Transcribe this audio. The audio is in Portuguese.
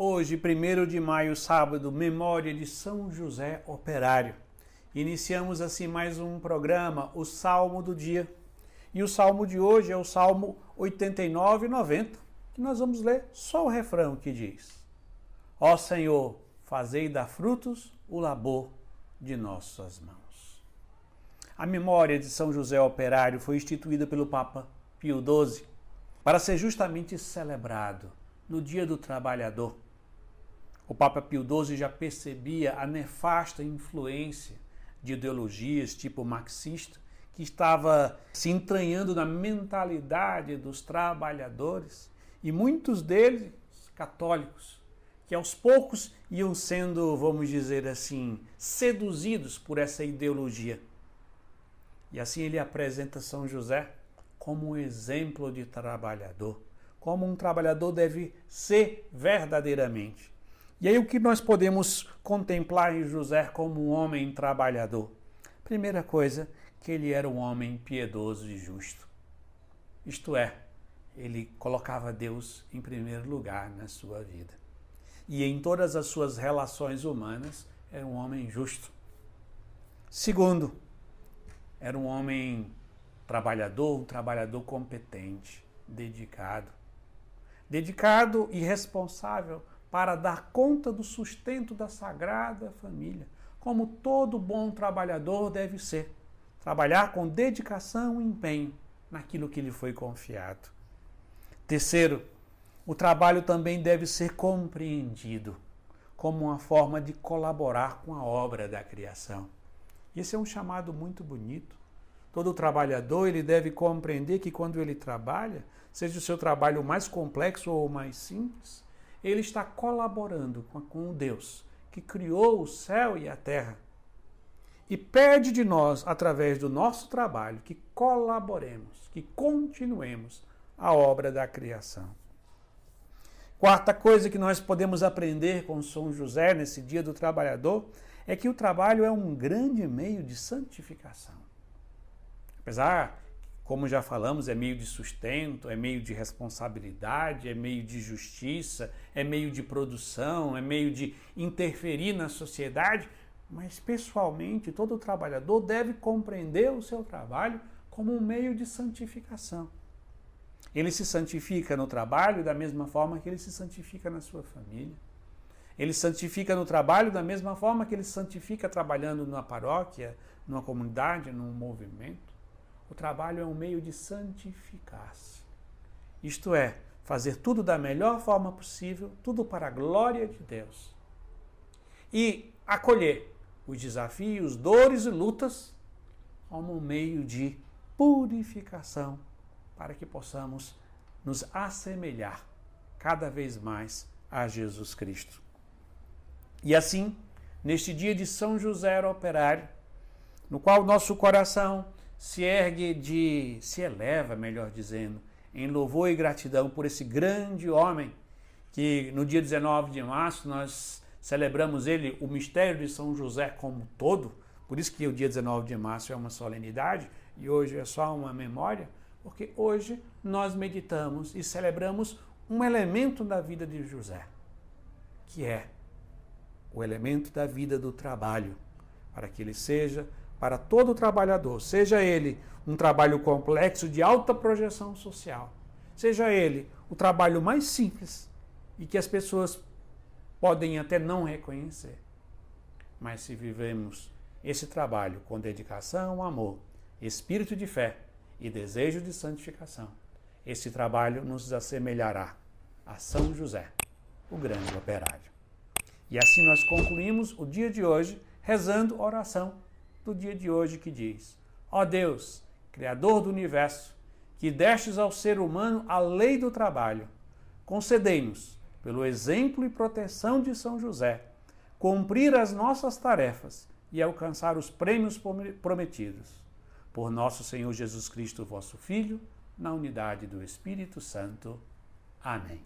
Hoje, 1 de maio, sábado, memória de São José Operário. Iniciamos assim mais um programa, o Salmo do Dia. E o salmo de hoje é o Salmo 89 e 90, que nós vamos ler só o refrão que diz: Ó Senhor, fazei dar frutos o labor de nossas mãos. A memória de São José Operário foi instituída pelo Papa Pio XII para ser justamente celebrado no Dia do Trabalhador o Papa Pio XII já percebia a nefasta influência de ideologias tipo marxista que estava se entranhando na mentalidade dos trabalhadores e muitos deles católicos, que aos poucos iam sendo, vamos dizer assim, seduzidos por essa ideologia. E assim ele apresenta São José como um exemplo de trabalhador, como um trabalhador deve ser verdadeiramente. E aí o que nós podemos contemplar em José como um homem trabalhador? Primeira coisa, que ele era um homem piedoso e justo. Isto é, ele colocava Deus em primeiro lugar na sua vida. E em todas as suas relações humanas, era um homem justo. Segundo, era um homem trabalhador, um trabalhador competente, dedicado. Dedicado e responsável para dar conta do sustento da sagrada família, como todo bom trabalhador deve ser. Trabalhar com dedicação e empenho naquilo que lhe foi confiado. Terceiro, o trabalho também deve ser compreendido como uma forma de colaborar com a obra da criação. Esse é um chamado muito bonito. Todo trabalhador ele deve compreender que quando ele trabalha, seja o seu trabalho mais complexo ou mais simples, ele está colaborando com, com o Deus que criou o céu e a terra. E pede de nós, através do nosso trabalho, que colaboremos, que continuemos a obra da criação. Quarta coisa que nós podemos aprender com São José nesse dia do trabalhador é que o trabalho é um grande meio de santificação. Apesar como já falamos, é meio de sustento, é meio de responsabilidade, é meio de justiça, é meio de produção, é meio de interferir na sociedade, mas pessoalmente todo trabalhador deve compreender o seu trabalho como um meio de santificação. Ele se santifica no trabalho da mesma forma que ele se santifica na sua família. Ele santifica no trabalho da mesma forma que ele santifica trabalhando numa paróquia, numa comunidade, num movimento. O trabalho é um meio de santificar-se. Isto é, fazer tudo da melhor forma possível, tudo para a glória de Deus. E acolher os desafios, dores e lutas como um meio de purificação para que possamos nos assemelhar cada vez mais a Jesus Cristo. E assim, neste dia de São José Operário, no qual nosso coração se ergue de, se eleva, melhor dizendo, em louvor e gratidão por esse grande homem que no dia 19 de março nós celebramos ele, o mistério de São José como todo, por isso que o dia 19 de março é uma solenidade e hoje é só uma memória, porque hoje nós meditamos e celebramos um elemento da vida de José, que é o elemento da vida do trabalho, para que ele seja para todo trabalhador, seja ele um trabalho complexo de alta projeção social, seja ele o trabalho mais simples e que as pessoas podem até não reconhecer. Mas se vivemos esse trabalho com dedicação, amor, espírito de fé e desejo de santificação, esse trabalho nos assemelhará a São José, o grande operário. E assim nós concluímos o dia de hoje rezando oração do dia de hoje que diz: Ó Deus, Criador do universo, que destes ao ser humano a lei do trabalho, concedei-nos, pelo exemplo e proteção de São José, cumprir as nossas tarefas e alcançar os prêmios prometidos. Por nosso Senhor Jesus Cristo, vosso Filho, na unidade do Espírito Santo. Amém.